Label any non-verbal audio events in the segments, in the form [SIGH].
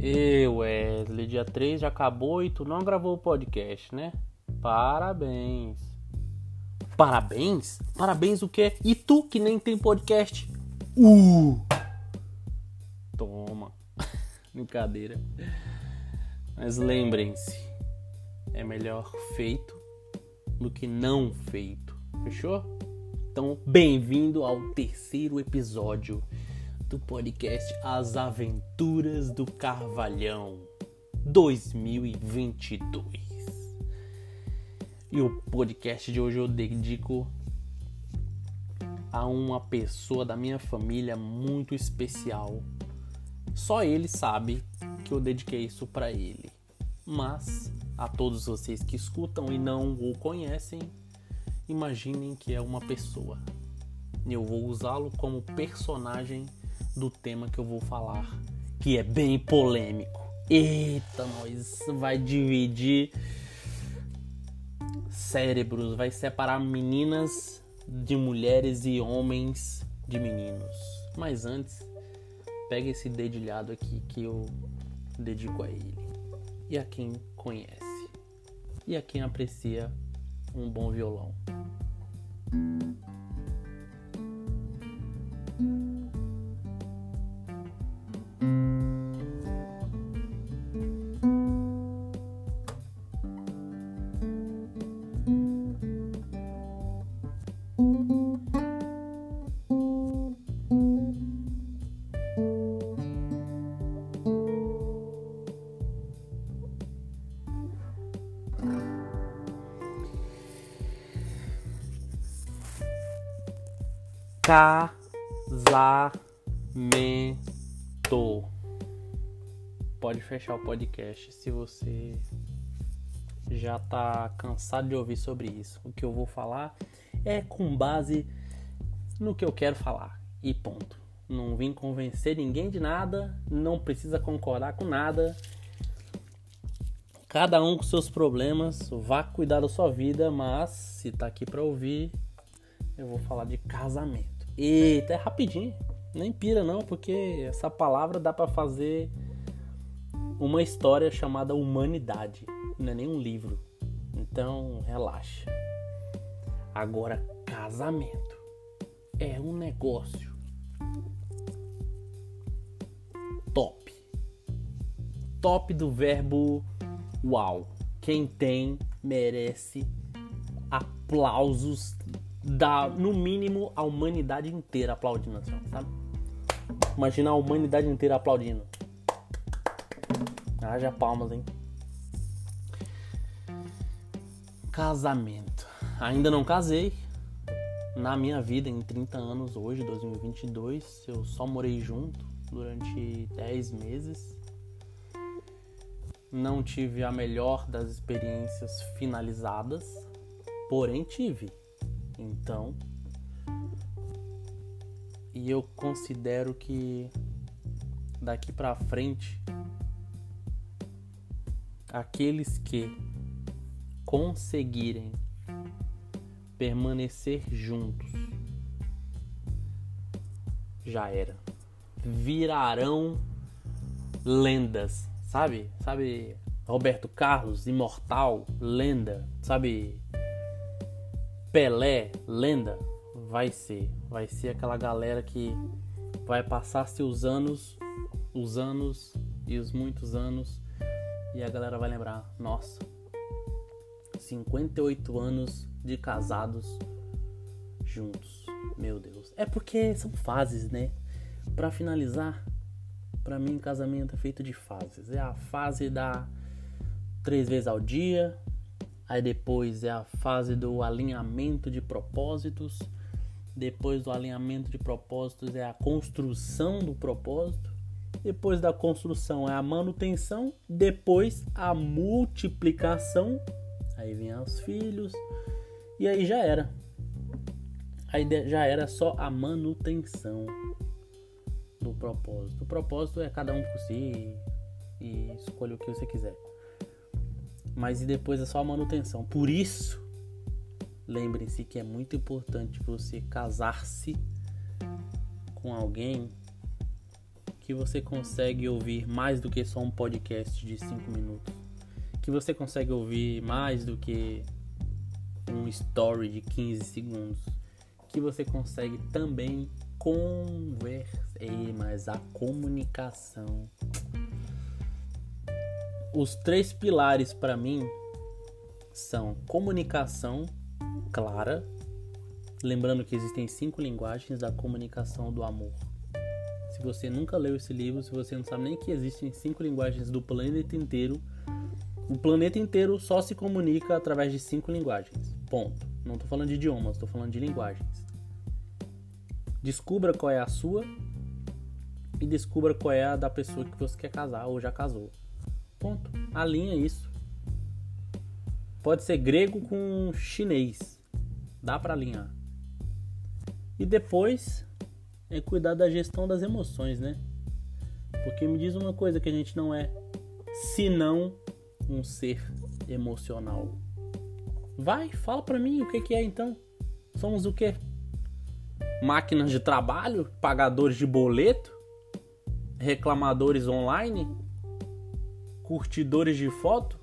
Eu, Wesley, dia 3 já acabou e tu não gravou o podcast, né? Parabéns. Parabéns? Parabéns o quê? E tu que nem tem podcast? Uh! Toma. [LAUGHS] Brincadeira. Mas lembrem-se, é melhor feito do que não feito. Fechou? Então, bem-vindo ao terceiro episódio do podcast As Aventuras do Carvalhão 2022. E o podcast de hoje eu dedico a uma pessoa da minha família muito especial. Só ele sabe que eu dediquei isso para ele. Mas a todos vocês que escutam e não o conhecem, imaginem que é uma pessoa. Eu vou usá-lo como personagem do tema que eu vou falar, que é bem polêmico. Eita, nós vai dividir cérebros, vai separar meninas de mulheres e homens de meninos. Mas antes, pega esse dedilhado aqui que eu dedico a ele e a quem conhece e a quem aprecia um bom violão. Casamento. Pode fechar o podcast se você já tá cansado de ouvir sobre isso. O que eu vou falar é com base no que eu quero falar. E ponto. Não vim convencer ninguém de nada, não precisa concordar com nada. Cada um com seus problemas, vá cuidar da sua vida, mas se tá aqui para ouvir, eu vou falar de casamento. Eita, é rapidinho. Nem pira não, porque essa palavra dá para fazer uma história chamada humanidade. Não é nem um livro. Então, relaxa. Agora, casamento é um negócio top. Top do verbo uau. Quem tem merece aplausos dá, no mínimo, a humanidade inteira aplaudindo, assim, sabe? Imagina a humanidade inteira aplaudindo. Haja palmas, hein? Casamento. Ainda não casei. Na minha vida, em 30 anos, hoje, 2022, eu só morei junto durante 10 meses. Não tive a melhor das experiências finalizadas, porém tive. Então, e eu considero que daqui para frente aqueles que conseguirem permanecer juntos já era. Virarão lendas, sabe? Sabe Roberto Carlos, imortal, lenda, sabe? Pelé, lenda, vai ser. Vai ser aquela galera que vai passar-se os anos, os anos e os muitos anos e a galera vai lembrar, nossa, 58 anos de casados juntos. Meu Deus. É porque são fases, né? Para finalizar, para mim casamento é feito de fases. É a fase da três vezes ao dia, Aí depois é a fase do alinhamento de propósitos. Depois do alinhamento de propósitos é a construção do propósito. Depois da construção é a manutenção. Depois a multiplicação. Aí vem os filhos. E aí já era. Aí já era só a manutenção do propósito. O propósito é cada um por si e escolha o que você quiser mas e depois é só a manutenção. Por isso, lembrem-se que é muito importante você casar-se com alguém que você consegue ouvir mais do que só um podcast de 5 minutos. Que você consegue ouvir mais do que um story de 15 segundos. Que você consegue também conversar, mas a comunicação. Os três pilares para mim são comunicação clara, lembrando que existem cinco linguagens da comunicação do amor. Se você nunca leu esse livro, se você não sabe nem que existem cinco linguagens do planeta inteiro, o planeta inteiro só se comunica através de cinco linguagens. Ponto. Não estou falando de idiomas, estou falando de linguagens. Descubra qual é a sua e descubra qual é a da pessoa que você quer casar ou já casou. Ponto. Alinha isso. Pode ser grego com chinês. Dá para alinhar. E depois é cuidar da gestão das emoções, né? Porque me diz uma coisa que a gente não é, senão um ser emocional. Vai, fala para mim o que, que é então. Somos o quê? Máquinas de trabalho? Pagadores de boleto? Reclamadores online? Curtidores de foto?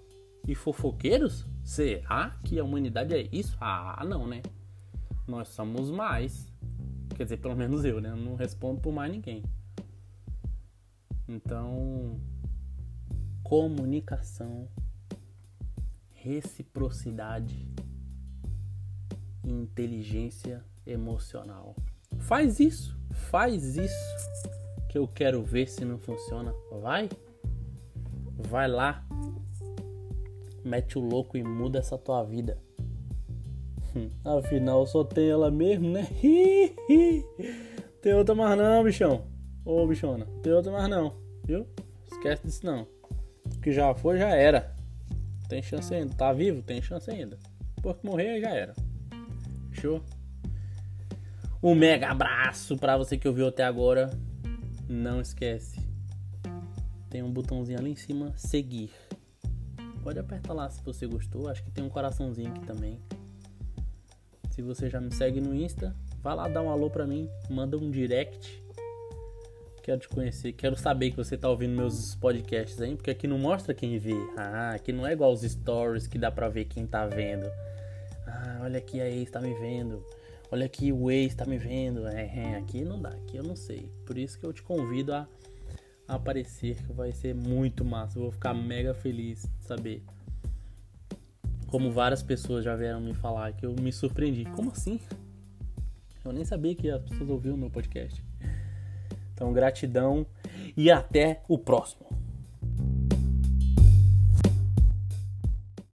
E fofoqueiros? Será que a humanidade é isso? Ah, não, né? Nós somos mais. Quer dizer, pelo menos eu, né? Eu não respondo por mais ninguém. Então, comunicação reciprocidade inteligência emocional. Faz isso, faz isso que eu quero ver se não funciona. Vai, vai lá, mete o louco e muda essa tua vida. [LAUGHS] Afinal, só tem ela mesmo, né? [LAUGHS] tem outra mais não, bichão. Ô, bichona, tem outra mais não, viu? Esquece disso não. O que já foi, já era. Tem chance ainda. Tá vivo? Tem chance ainda. Depois que morrer, já era. Fechou? Um mega abraço pra você que ouviu até agora. Não esquece. Tem um botãozinho ali em cima, seguir. Pode apertar lá se você gostou. Acho que tem um coraçãozinho aqui também. Se você já me segue no Insta, vai lá dar um alô pra mim. Manda um direct Quero te conhecer, quero saber que você tá ouvindo meus podcasts aí, porque aqui não mostra quem vê. Ah, aqui não é igual os stories que dá pra ver quem tá vendo. Ah, olha aqui a ex tá me vendo. Olha aqui o ex tá me vendo. É, é, aqui não dá, aqui eu não sei. Por isso que eu te convido a aparecer, que vai ser muito massa. Eu vou ficar mega feliz de saber. Como várias pessoas já vieram me falar que eu me surpreendi. Como assim? Eu nem sabia que as pessoas ouviam o meu podcast. Então, gratidão e até o próximo.